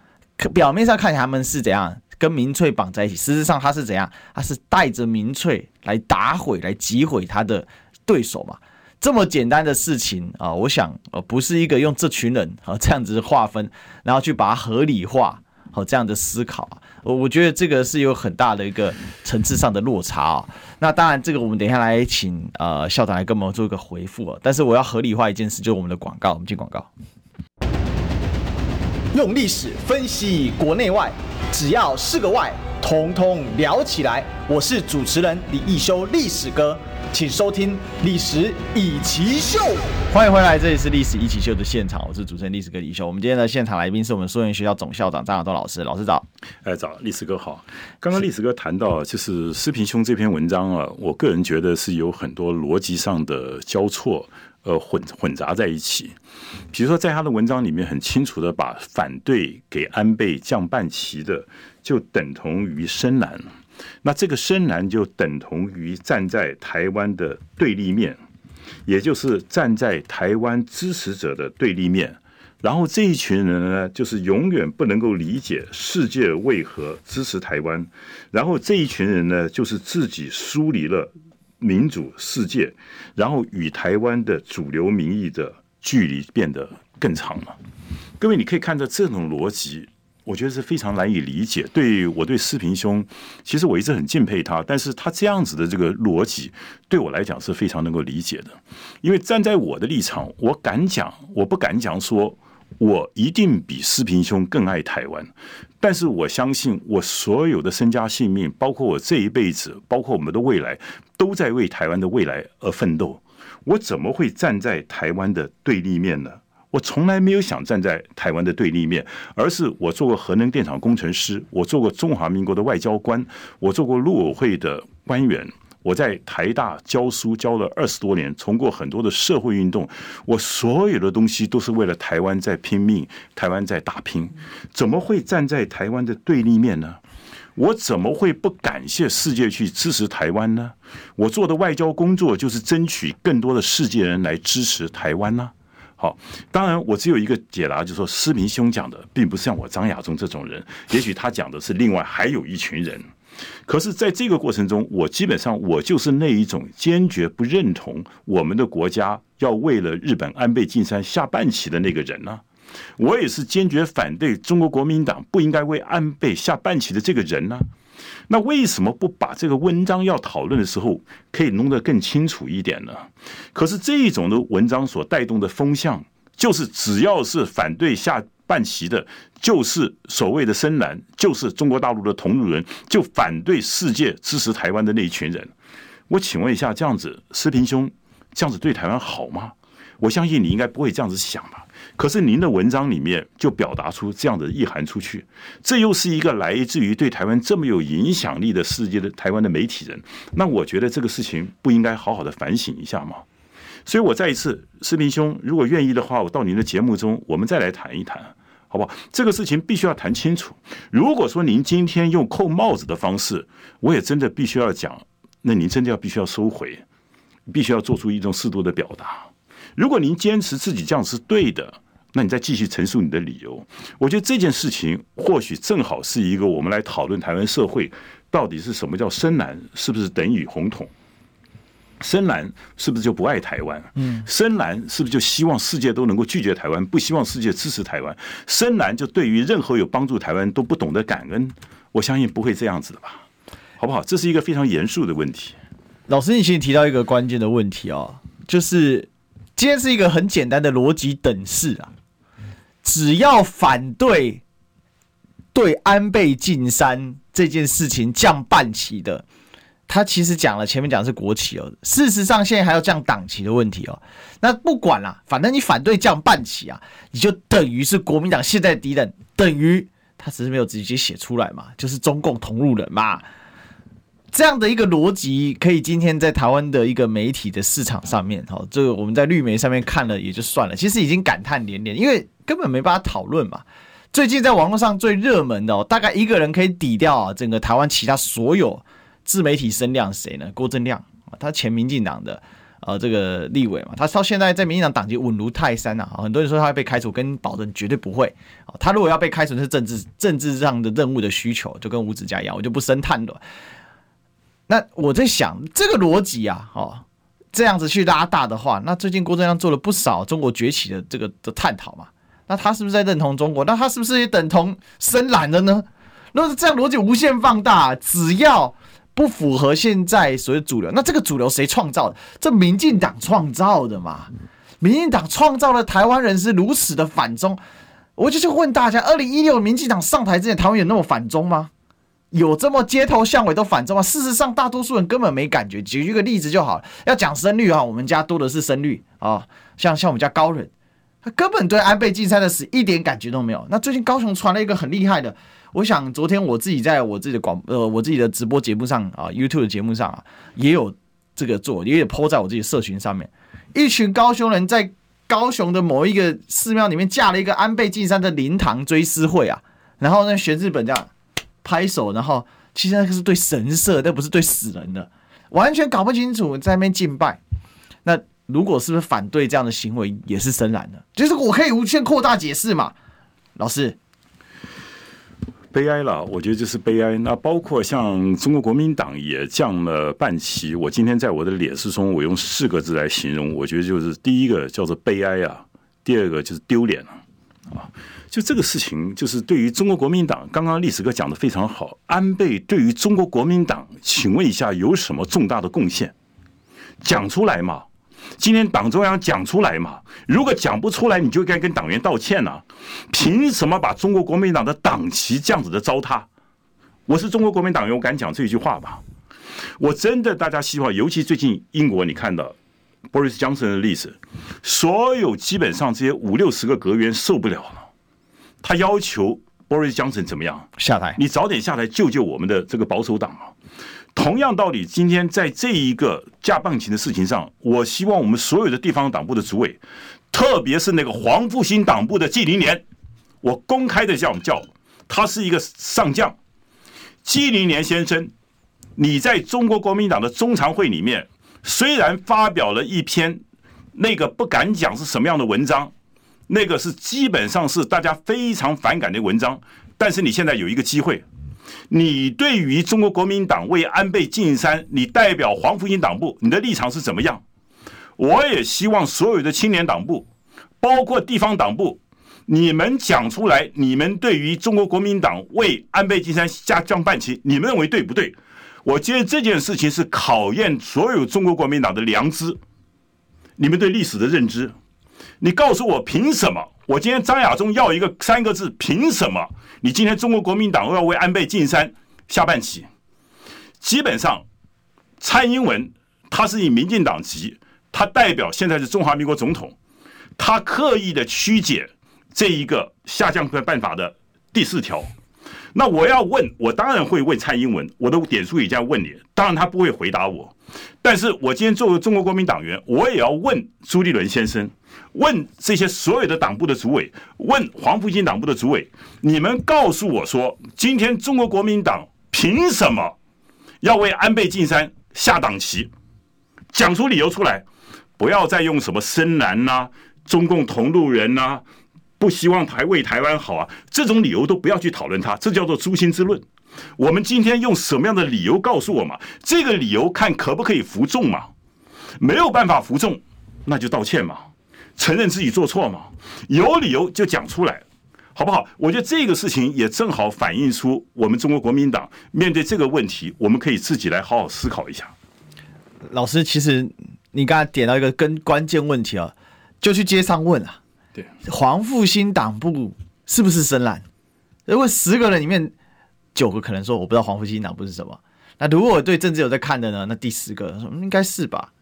表面上看他们是怎样跟民粹绑在一起，实质上他是怎样？他是带着民粹来打毁、来击毁他的对手嘛？这么简单的事情啊，我想呃不是一个用这群人啊这样子划分，然后去把它合理化，好这样的思考啊，我我觉得这个是有很大的一个层次上的落差啊。那当然，这个我们等一下来请呃校长来跟我们做一个回复啊。但是我要合理化一件事，就是我们的广告，我们进广告。用历史分析国内外，只要是个“外”，统统聊起来。我是主持人李一修，历史哥，请收听《历史易起秀》。欢迎回来，这里是《历史一起秀》的现场，我是主持人历史哥李修。我们今天的现场来宾是我们树仁学校总校长张亚东老师，老师早。
哎，早，历史哥好。刚刚历史哥谈到，就是施平兄这篇文章啊，我个人觉得是有很多逻辑上的交错。呃，混混杂在一起。比如说，在他的文章里面，很清楚的把反对给安倍降半旗的，就等同于深蓝。那这个深蓝就等同于站在台湾的对立面，也就是站在台湾支持者的对立面。然后这一群人呢，就是永远不能够理解世界为何支持台湾。然后这一群人呢，就是自己疏离了。民主世界，然后与台湾的主流民意的距离变得更长了。各位，你可以看到这种逻辑，我觉得是非常难以理解。对我对四平兄，其实我一直很敬佩他，但是他这样子的这个逻辑，对我来讲是非常能够理解的。因为站在我的立场，我敢讲，我不敢讲说。我一定比施平兄更爱台湾，但是我相信我所有的身家性命，包括我这一辈子，包括我们的未来，都在为台湾的未来而奋斗。我怎么会站在台湾的对立面呢？我从来没有想站在台湾的对立面，而是我做过核能电厂工程师，我做过中华民国的外交官，我做过陆委会的官员，我在台大教书教了二十多年，从过很多的社会运动，我所有的东西都是为了台湾在拼命，台湾在打拼，怎么会站在台湾的对立面呢？我怎么会不感谢世界去支持台湾呢？我做的外交工作就是争取更多的世界人来支持台湾呢？好，当然我只有一个解答，就是说施明兄讲的并不是像我张亚中这种人，也许他讲的是另外还有一群人。可是，在这个过程中，我基本上我就是那一种坚决不认同我们的国家要为了日本安倍晋三下半旗的那个人呢。我也是坚决反对中国国民党不应该为安倍下半旗的这个人呢。那为什么不把这个文章要讨论的时候可以弄得更清楚一点呢？可是这一种的文章所带动的风向，就是只要是反对下办席的，就是所谓的深蓝，就是中国大陆的同路人，就反对世界支持台湾的那一群人。我请问一下，这样子，施平兄，这样子对台湾好吗？我相信你应该不会这样子想吧。可是您的文章里面就表达出这样的意涵出去，这又是一个来自于对台湾这么有影响力的世界的台湾的媒体人，那我觉得这个事情不应该好好的反省一下吗？所以我再一次，施平兄，如果愿意的话，我到您的节目中，我们再来谈一谈，好不好？这个事情必须要谈清楚。如果说您今天用扣帽子的方式，我也真的必须要讲，那您真的要必须要收回，必须要做出一种适度的表达。如果您坚持自己这样是对的。那你再继续陈述你的理由，我觉得这件事情或许正好是一个我们来讨论台湾社会到底是什么叫深蓝，是不是等于红统？深蓝是不是就不爱台湾？嗯，深蓝是不是就希望世界都能够拒绝台湾，不希望世界支持台湾？深蓝就对于任何有帮助台湾都不懂得感恩？我相信不会这样子的吧？好不好？这是一个非常严肃的问题。
老师，你其实提到一个关键的问题哦，就是今天是一个很简单的逻辑等式啊。只要反对对安倍晋三这件事情降半旗的，他其实讲了前面讲的是国旗哦，事实上现在还要降党旗的问题哦。那不管了，反正你反对降半旗啊，你就等于是国民党现在的敌人，等于他只是没有直接写出来嘛，就是中共同路人嘛。这样的一个逻辑，可以今天在台湾的一个媒体的市场上面，哈，这个我们在绿媒上面看了也就算了，其实已经感叹连连，因为。根本没办法讨论嘛。最近在网络上最热门的哦，大概一个人可以抵掉整个台湾其他所有自媒体声量，谁呢？郭正亮啊，他前民进党的呃这个立委嘛，他到现在在民进党党籍稳如泰山啊。很多人说他会被开除，跟保证绝对不会。他如果要被开除，是政治政治上的任务的需求，就跟吴子嘉一样，我就不深探了。那我在想这个逻辑啊，哦，这样子去拉大的话，那最近郭正亮做了不少中国崛起的这个的探讨嘛。那他是不是在认同中国？那他是不是也等同深蓝的呢？如果是这样逻辑无限放大，只要不符合现在所谓主流，那这个主流谁创造的？这民进党创造的嘛？民进党创造了台湾人是如此的反中，我就去问大家：二零一六民进党上台之前，台湾有那么反中吗？有这么街头巷尾都反中吗？事实上，大多数人根本没感觉。举一个例子就好了，要讲深绿啊，我们家多的是深绿啊，像像我们家高人。他根本对安倍晋三的死一点感觉都没有。那最近高雄传了一个很厉害的，我想昨天我自己在我自己的广呃我自己的直播节目上啊，YouTube 的节目上啊，也有这个做，也有 po 在我自己的社群上面。一群高雄人在高雄的某一个寺庙里面架了一个安倍晋三的灵堂追思会啊，然后呢学日本这样拍手，然后其实那个是对神社，那不是对死人的，完全搞不清楚在那边敬拜。那。如果是不是反对这样的行为也是深蓝的？就是我可以无限扩大解释嘛，老师。
悲哀了，我觉得就是悲哀。那包括像中国国民党也降了半旗。我今天在我的脸书中，我用四个字来形容，我觉得就是第一个叫做悲哀啊，第二个就是丢脸啊。就这个事情，就是对于中国国民党，刚刚历史哥讲的非常好。安倍对于中国国民党，请问一下有什么重大的贡献？讲出来嘛。今天党中央讲出来嘛？如果讲不出来，你就该跟党员道歉呐、啊！凭什么把中国国民党的党旗这样子的糟蹋？我是中国国民党员，我敢讲这句话吧？我真的，大家希望，尤其最近英国，你看到 Boris Johnson 的例子，所有基本上这些五六十个阁员受不了了，他要求 Boris Johnson 怎么样
下台？
你早点下来救救我们的这个保守党啊！同样道理，今天在这一个架棒琴的事情上，我希望我们所有的地方党部的主委，特别是那个黄复兴党部的纪凌年，我公开的这样叫，他是一个上将，纪凌年先生，你在中国国民党的中常会里面，虽然发表了一篇那个不敢讲是什么样的文章，那个是基本上是大家非常反感的文章，但是你现在有一个机会。你对于中国国民党为安倍晋三，你代表黄复兴党部，你的立场是怎么样？我也希望所有的青年党部，包括地方党部，你们讲出来，你们对于中国国民党为安倍晋三下降半旗，你们认为对不对？我觉得这件事情是考验所有中国国民党的良知，你们对历史的认知。你告诉我凭什么？我今天张亚中要一个三个字：凭什么？你今天中国国民党要为安倍晋三下半旗？基本上，蔡英文他是以民进党籍，他代表现在是中华民国总统，他刻意的曲解这一个下降的办法的第四条。那我要问，我当然会问蔡英文，我的点数也这样问你，当然他不会回答我。但是我今天作为中国国民党员，我也要问朱立伦先生。问这些所有的党部的主委，问黄复兴党部的主委，你们告诉我说，今天中国国民党凭什么要为安倍晋三下党旗？讲出理由出来，不要再用什么深蓝呐、中共同路人呐、不希望台为台湾好啊，这种理由都不要去讨论它，这叫做诛心之论。我们今天用什么样的理由告诉我嘛？这个理由看可不可以服众嘛？没有办法服众，那就道歉嘛。承认自己做错嘛？有理由就讲出来，好不好？我觉得这个事情也正好反映出我们中国国民党面对这个问题，我们可以自己来好好思考一下。
老师，其实你刚才点到一个跟关键问题啊，就去街上问啊。
对，
黄复兴党部是不是深蓝？如果十个人里面九个可能说我不知道黄复兴党部是什么，那如果对政治有在看的呢？那第十个说应该是吧？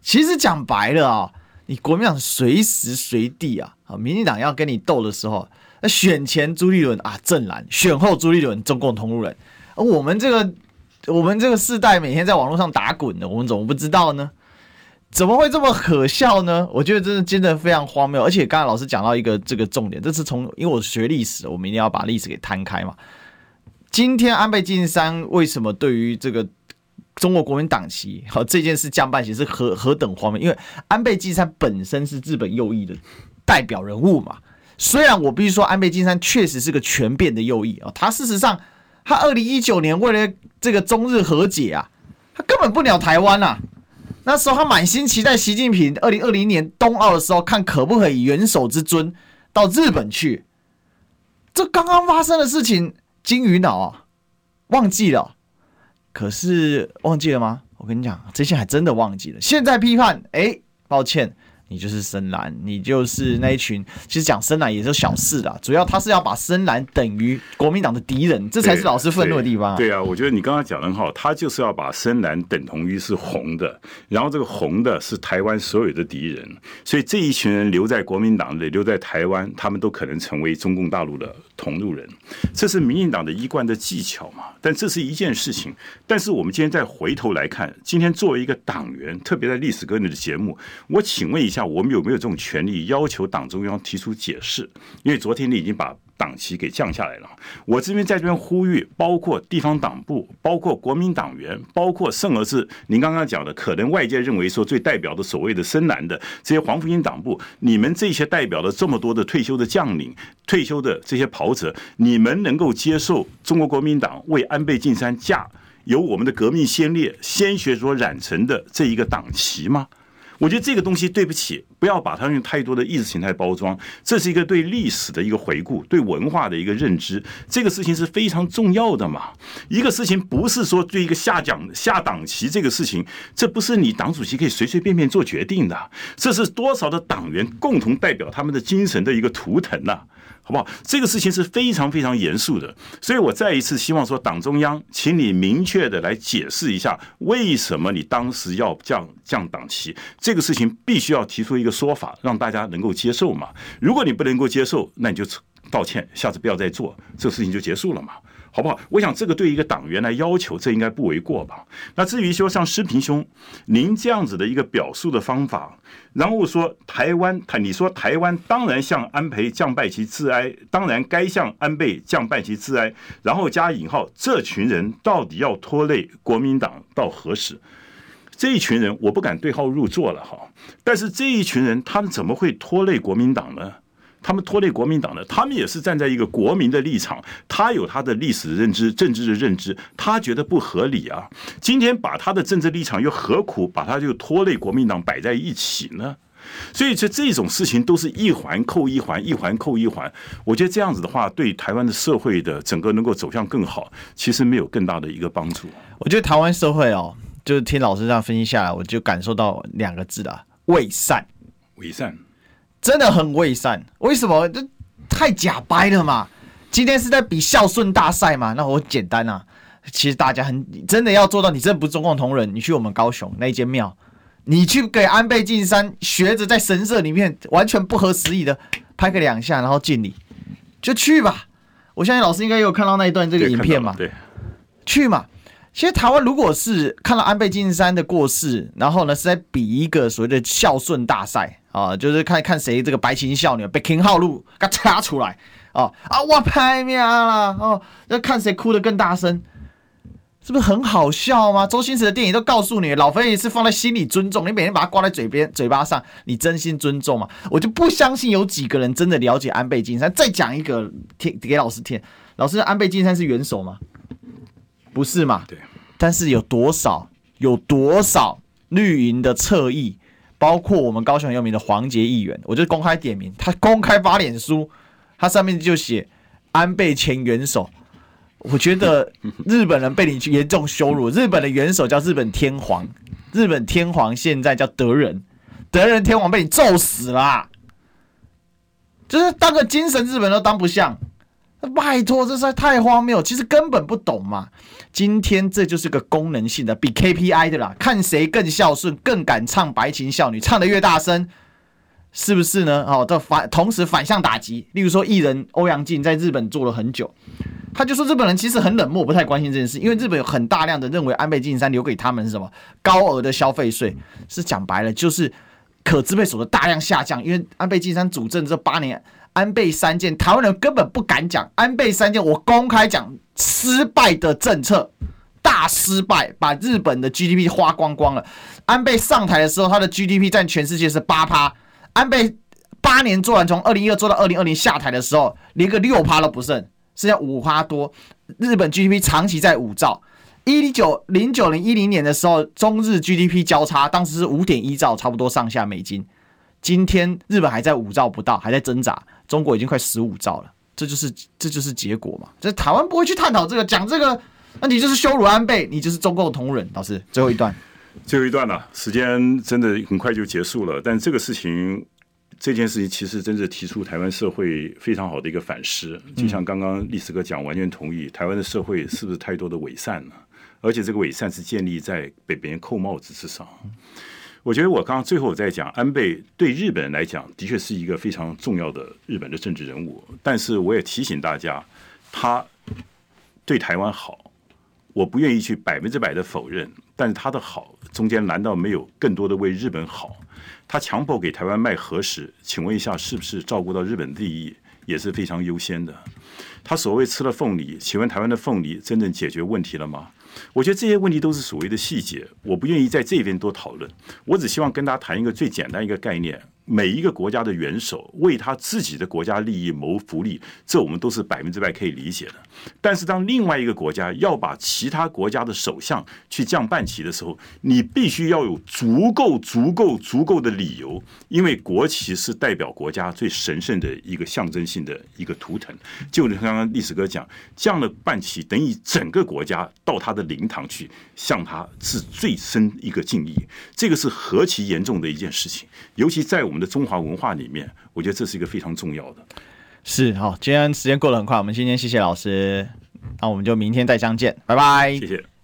其实讲白了啊。你国民党随时随地啊，啊，民进党要跟你斗的时候，那选前朱立伦啊正蓝，选后朱立伦中共同路人，我们这个我们这个世代每天在网络上打滚的，我们怎么不知道呢？怎么会这么可笑呢？我觉得真的真的非常荒谬。而且刚才老师讲到一个这个重点，这是从因为我学历史，我们一定要把历史给摊开嘛。今天安倍晋三为什么对于这个？中国国民党旗，好，这件事降半旗是何何等荒谬？因为安倍晋三本身是日本右翼的代表人物嘛。虽然我必须说，安倍晋三确实是个权变的右翼啊，他事实上，他二零一九年为了这个中日和解啊，他根本不鸟台湾啊。那时候他满心期待习近平二零二零年冬奥的时候，看可不可以元首之尊到日本去。这刚刚发生的事情，金鱼脑啊，忘记了。可是忘记了吗？我跟你讲，这些还真的忘记了。现在批判，哎，抱歉。你就是深蓝，你就是那一群。其实讲深蓝也是小事啦，主要他是要把深蓝等于国民党的敌人，这才是老师愤怒的地方。
对，啊，我觉得你刚刚讲的很好，他就是要把深蓝等同于是红的，然后这个红的是台湾所有的敌人，所以这一群人留在国民党里，留在台湾，他们都可能成为中共大陆的同路人，这是民进党的一贯的技巧嘛。但这是一件事情，但是我们今天再回头来看，今天作为一个党员，特别在历史哥你的节目，我请问一下。像我们有没有这种权利要求党中央提出解释？因为昨天你已经把党旗给降下来了。我这边在这边呼吁，包括地方党部，包括国民党员，包括甚而是您刚刚讲的，可能外界认为说最代表的所谓的深蓝的这些黄复兴党部，你们这些代表的这么多的退休的将领、退休的这些袍泽，你们能够接受中国国民党为安倍晋三架由我们的革命先烈鲜血所染成的这一个党旗吗？我觉得这个东西对不起，不要把它用太多的意识形态包装。这是一个对历史的一个回顾，对文化的一个认知。这个事情是非常重要的嘛。一个事情不是说对一个下讲下党旗这个事情，这不是你党主席可以随随便便做决定的。这是多少的党员共同代表他们的精神的一个图腾呐。好不好？这个事情是非常非常严肃的，所以我再一次希望说，党中央，请你明确的来解释一下，为什么你当时要降降党旗？这个事情必须要提出一个说法，让大家能够接受嘛。如果你不能够接受，那你就道歉，下次不要再做，这个事情就结束了嘛。好不好？我想这个对一个党员来要求，这应该不为过吧？那至于说像施平兄，您这样子的一个表述的方法，然后说台湾，他你说台湾当然向安倍降半旗致哀，当然该向安倍降半旗致哀，然后加引号，这群人到底要拖累国民党到何时？这一群人我不敢对号入座了哈，但是这一群人他们怎么会拖累国民党呢？他们拖累国民党的，他们也是站在一个国民的立场，他有他的历史认知、政治的认知，他觉得不合理啊。今天把他的政治立场又何苦把他就拖累国民党摆在一起呢？所以这这种事情都是一环扣一环，一环扣一环。我觉得这样子的话，对台湾的社会的整个能够走向更好，其实没有更大的一个帮助。
我觉得台湾社会哦，就是听老师这样分析下来，我就感受到两个字啊：伪善，
伪善。
真的很伪善，为什么？这太假掰了嘛！今天是在比孝顺大赛嘛？那我简单啊，其实大家很真的要做到，你真的不是中共同仁，你去我们高雄那一间庙，你去给安倍晋三学着在神社里面完全不合时宜的拍个两下，然后敬礼，就去吧。我相信老师应该有看到那一段这个影片嘛？
对，
去嘛。其实台湾如果是看到安倍晋三的过世，然后呢是在比一个所谓的孝顺大赛啊，就是看看谁这个白情孝女被 King 号路给掐出来啊啊我拍命了哦，要看谁哭得更大声，是不是很好笑吗？周星驰的电影都告诉你，老佛爷是放在心里尊重，你每天把它挂在嘴边嘴巴上，你真心尊重吗？我就不相信有几个人真的了解安倍晋三。再讲一个听给老师听，老师安倍晋三是元首吗？不是嘛？
对。
但是有多少有多少绿营的侧翼，包括我们高雄很有名的黄杰议员，我就公开点名，他公开发脸书，他上面就写安倍前元首。我觉得 日本人被你严重羞辱，日本的元首叫日本天皇，日本天皇现在叫德仁，德仁天皇被你揍死了啊，就是当个精神日本都当不像。拜托，这实在太荒谬！其实根本不懂嘛。今天这就是个功能性的，比 KPI 的啦，看谁更孝顺，更敢唱白情孝女，唱得越大声，是不是呢？哦，这反同时反向打击。例如说，艺人欧阳靖在日本做了很久，他就说日本人其实很冷漠，不太关心这件事，因为日本有很大量的认为安倍晋三留给他们是什么高额的消费税，是讲白了就是可支配所得大量下降，因为安倍晋三主政这八年。安倍三件，台湾人根本不敢讲安倍三件。我公开讲失败的政策，大失败，把日本的 GDP 花光光了。安倍上台的时候，他的 GDP 占全世界是八趴。安倍八年做完，从二零一二做到二零二零下台的时候，连个六趴都不剩，剩下五趴多。日本 GDP 长期在五兆。一九零九零一零年的时候，中日 GDP 交叉，当时是五点一兆，差不多上下美金。今天日本还在五兆不到，还在挣扎。中国已经快十五兆了，这就是这就是结果嘛。这台湾不会去探讨这个，讲这个，那你就是羞辱安倍，你就是中共同仁。老师，最后一段，
最后一段了，啊，时间真的很快就结束了。但这个事情，这件事情其实真的提出台湾社会非常好的一个反思。就像刚刚历史哥讲，完全同意，台湾的社会是不是太多的伪善了？而且这个伪善是建立在被别人扣帽子之上。我觉得我刚刚最后在讲，安倍对日本来讲的确是一个非常重要的日本的政治人物，但是我也提醒大家，他对台湾好，我不愿意去百分之百的否认，但是他的好中间难道没有更多的为日本好？他强迫给台湾卖核食，请问一下，是不是照顾到日本利益也是非常优先的？他所谓吃了凤梨，请问台湾的凤梨真正解决问题了吗？我觉得这些问题都是所谓的细节，我不愿意在这边多讨论。我只希望跟大家谈一个最简单一个概念。每一个国家的元首为他自己的国家利益谋福利，这我们都是百分之百可以理解的。但是，当另外一个国家要把其他国家的首相去降半旗的时候，你必须要有足够、足够、足够的理由，因为国旗是代表国家最神圣的一个象征性的一个图腾。就刚刚历史哥讲，降了半旗，等于整个国家到他的灵堂去向他致最深一个敬意，这个是何其严重的一件事情，尤其在我们。我们的中华文化里面，我觉得这是一个非常重要的。
是，好，今天时间过得很快，我们今天谢谢老师，那我们就明天再相见，拜拜，
谢谢。